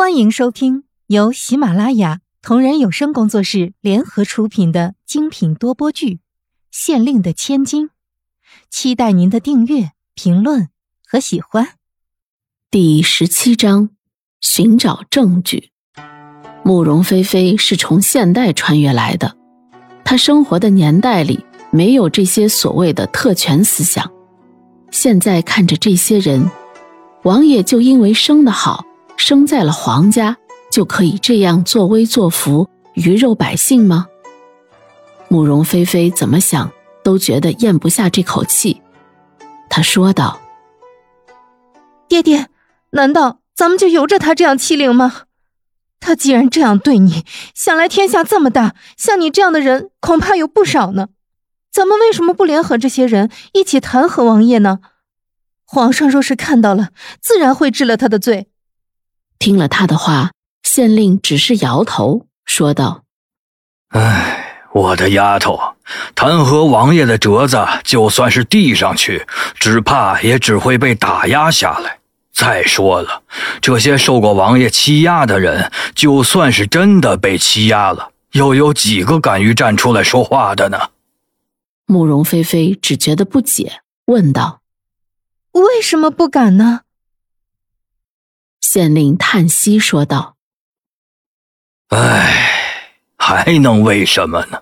欢迎收听由喜马拉雅同人有声工作室联合出品的精品多播剧《县令的千金》，期待您的订阅、评论和喜欢。第十七章：寻找证据。慕容菲菲是从现代穿越来的，她生活的年代里没有这些所谓的特权思想。现在看着这些人，王爷就因为生得好。生在了皇家，就可以这样作威作福鱼肉百姓吗？慕容菲菲怎么想都觉得咽不下这口气。她说道：“爹爹，难道咱们就由着他这样欺凌吗？他既然这样对你，想来天下这么大，像你这样的人恐怕有不少呢。咱们为什么不联合这些人一起弹劾王爷呢？皇上若是看到了，自然会治了他的罪。”听了他的话，县令只是摇头，说道：“哎，我的丫头，弹劾王爷的折子，就算是递上去，只怕也只会被打压下来。再说了，这些受过王爷欺压的人，就算是真的被欺压了，又有几个敢于站出来说话的呢？”慕容菲菲只觉得不解，问道：“为什么不敢呢？”县令叹息说道：“唉，还能为什么呢？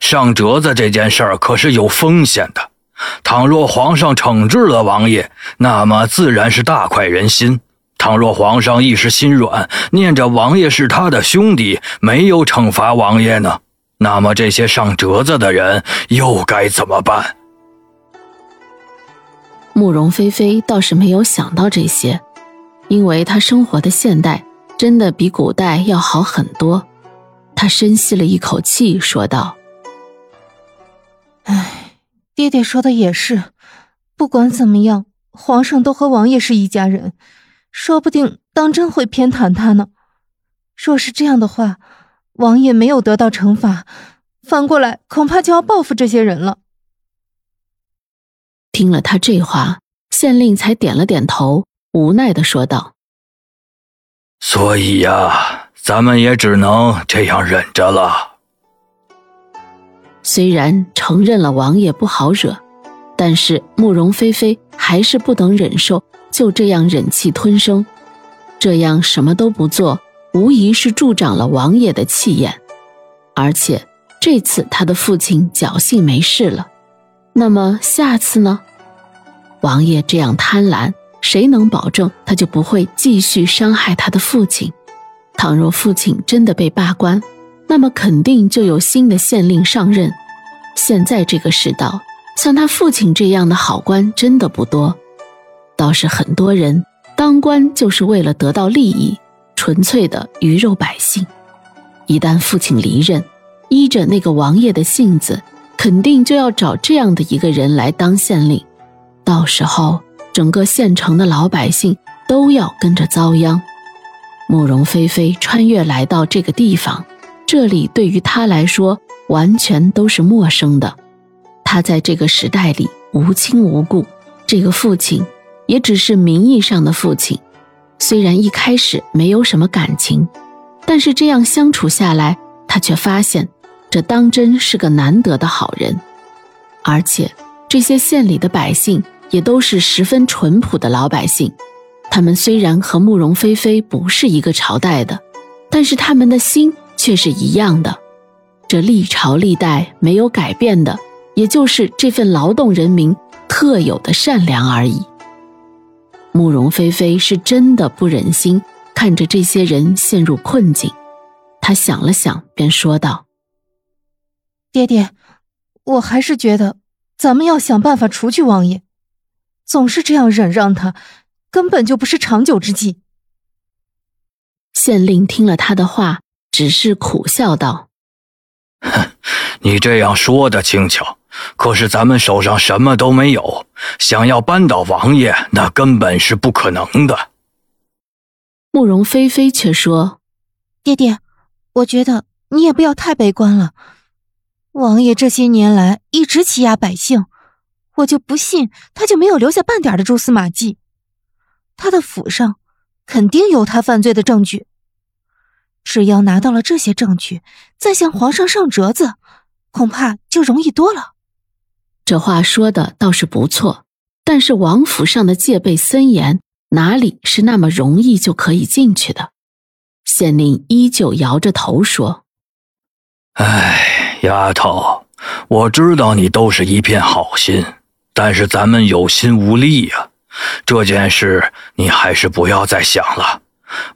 上折子这件事儿可是有风险的。倘若皇上惩治了王爷，那么自然是大快人心；倘若皇上一时心软，念着王爷是他的兄弟，没有惩罚王爷呢，那么这些上折子的人又该怎么办？”慕容菲菲倒是没有想到这些。因为他生活的现代真的比古代要好很多，他深吸了一口气，说道：“哎，爹爹说的也是，不管怎么样，皇上都和王爷是一家人，说不定当真会偏袒他呢。若是这样的话，王爷没有得到惩罚，反过来恐怕就要报复这些人了。”听了他这话，县令才点了点头。无奈的说道：“所以呀，咱们也只能这样忍着了。虽然承认了王爷不好惹，但是慕容菲菲还是不能忍受就这样忍气吞声，这样什么都不做，无疑是助长了王爷的气焰。而且这次他的父亲侥幸没事了，那么下次呢？王爷这样贪婪。”谁能保证他就不会继续伤害他的父亲？倘若父亲真的被罢官，那么肯定就有新的县令上任。现在这个世道，像他父亲这样的好官真的不多，倒是很多人当官就是为了得到利益，纯粹的鱼肉百姓。一旦父亲离任，依着那个王爷的性子，肯定就要找这样的一个人来当县令，到时候。整个县城的老百姓都要跟着遭殃。慕容菲菲穿越来到这个地方，这里对于她来说完全都是陌生的。她在这个时代里无亲无故，这个父亲也只是名义上的父亲。虽然一开始没有什么感情，但是这样相处下来，她却发现这当真是个难得的好人。而且这些县里的百姓。也都是十分淳朴的老百姓，他们虽然和慕容菲菲不是一个朝代的，但是他们的心却是一样的。这历朝历代没有改变的，也就是这份劳动人民特有的善良而已。慕容菲菲是真的不忍心看着这些人陷入困境，她想了想，便说道：“爹爹，我还是觉得咱们要想办法除去王爷。”总是这样忍让他，根本就不是长久之计。县令听了他的话，只是苦笑道：“哼，你这样说的轻巧，可是咱们手上什么都没有，想要扳倒王爷，那根本是不可能的。”慕容菲菲却说：“爹爹，我觉得你也不要太悲观了。王爷这些年来一直欺压百姓。”我就不信他就没有留下半点的蛛丝马迹，他的府上肯定有他犯罪的证据。只要拿到了这些证据，再向皇上上折子，恐怕就容易多了。这话说的倒是不错，但是王府上的戒备森严，哪里是那么容易就可以进去的？县令依旧摇着头说：“哎，丫头，我知道你都是一片好心，但是咱们有心无力呀。这件事你还是不要再想了。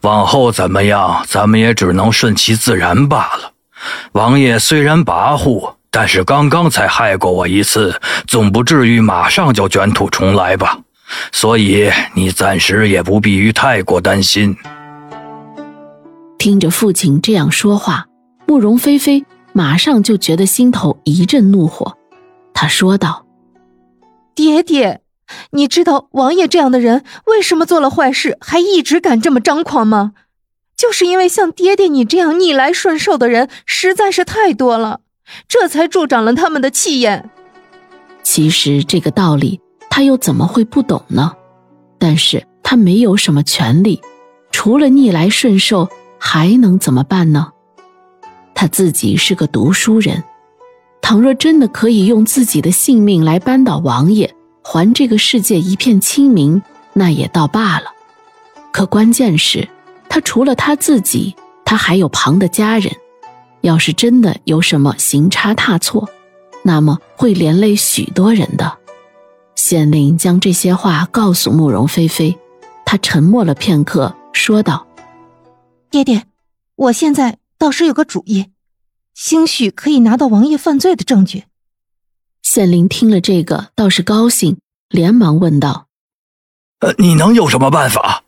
往后怎么样，咱们也只能顺其自然罢了。王爷虽然跋扈，但是刚刚才害过我一次，总不至于马上就卷土重来吧？所以你暂时也不必于太过担心。”听着父亲这样说话，慕容菲菲马上就觉得心头一阵怒火。她说道：“爹爹，你知道王爷这样的人为什么做了坏事还一直敢这么张狂吗？就是因为像爹爹你这样逆来顺受的人实在是太多了，这才助长了他们的气焰。其实这个道理他又怎么会不懂呢？但是他没有什么权利，除了逆来顺受。”还能怎么办呢？他自己是个读书人，倘若真的可以用自己的性命来扳倒王爷，还这个世界一片清明，那也倒罢了。可关键是，他除了他自己，他还有旁的家人。要是真的有什么行差踏错，那么会连累许多人的。县令将这些话告诉慕容菲菲，他沉默了片刻，说道。爹爹，我现在倒是有个主意，兴许可以拿到王爷犯罪的证据。县令听了这个倒是高兴，连忙问道：“呃，你能有什么办法？”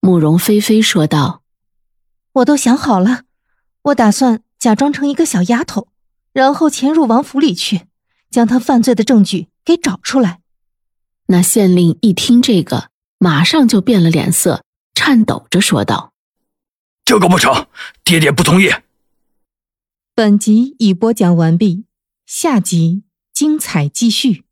慕容菲菲说道：“我都想好了，我打算假装成一个小丫头，然后潜入王府里去，将他犯罪的证据给找出来。”那县令一听这个，马上就变了脸色，颤抖着说道。这个不成，爹爹不同意。本集已播讲完毕，下集精彩继续。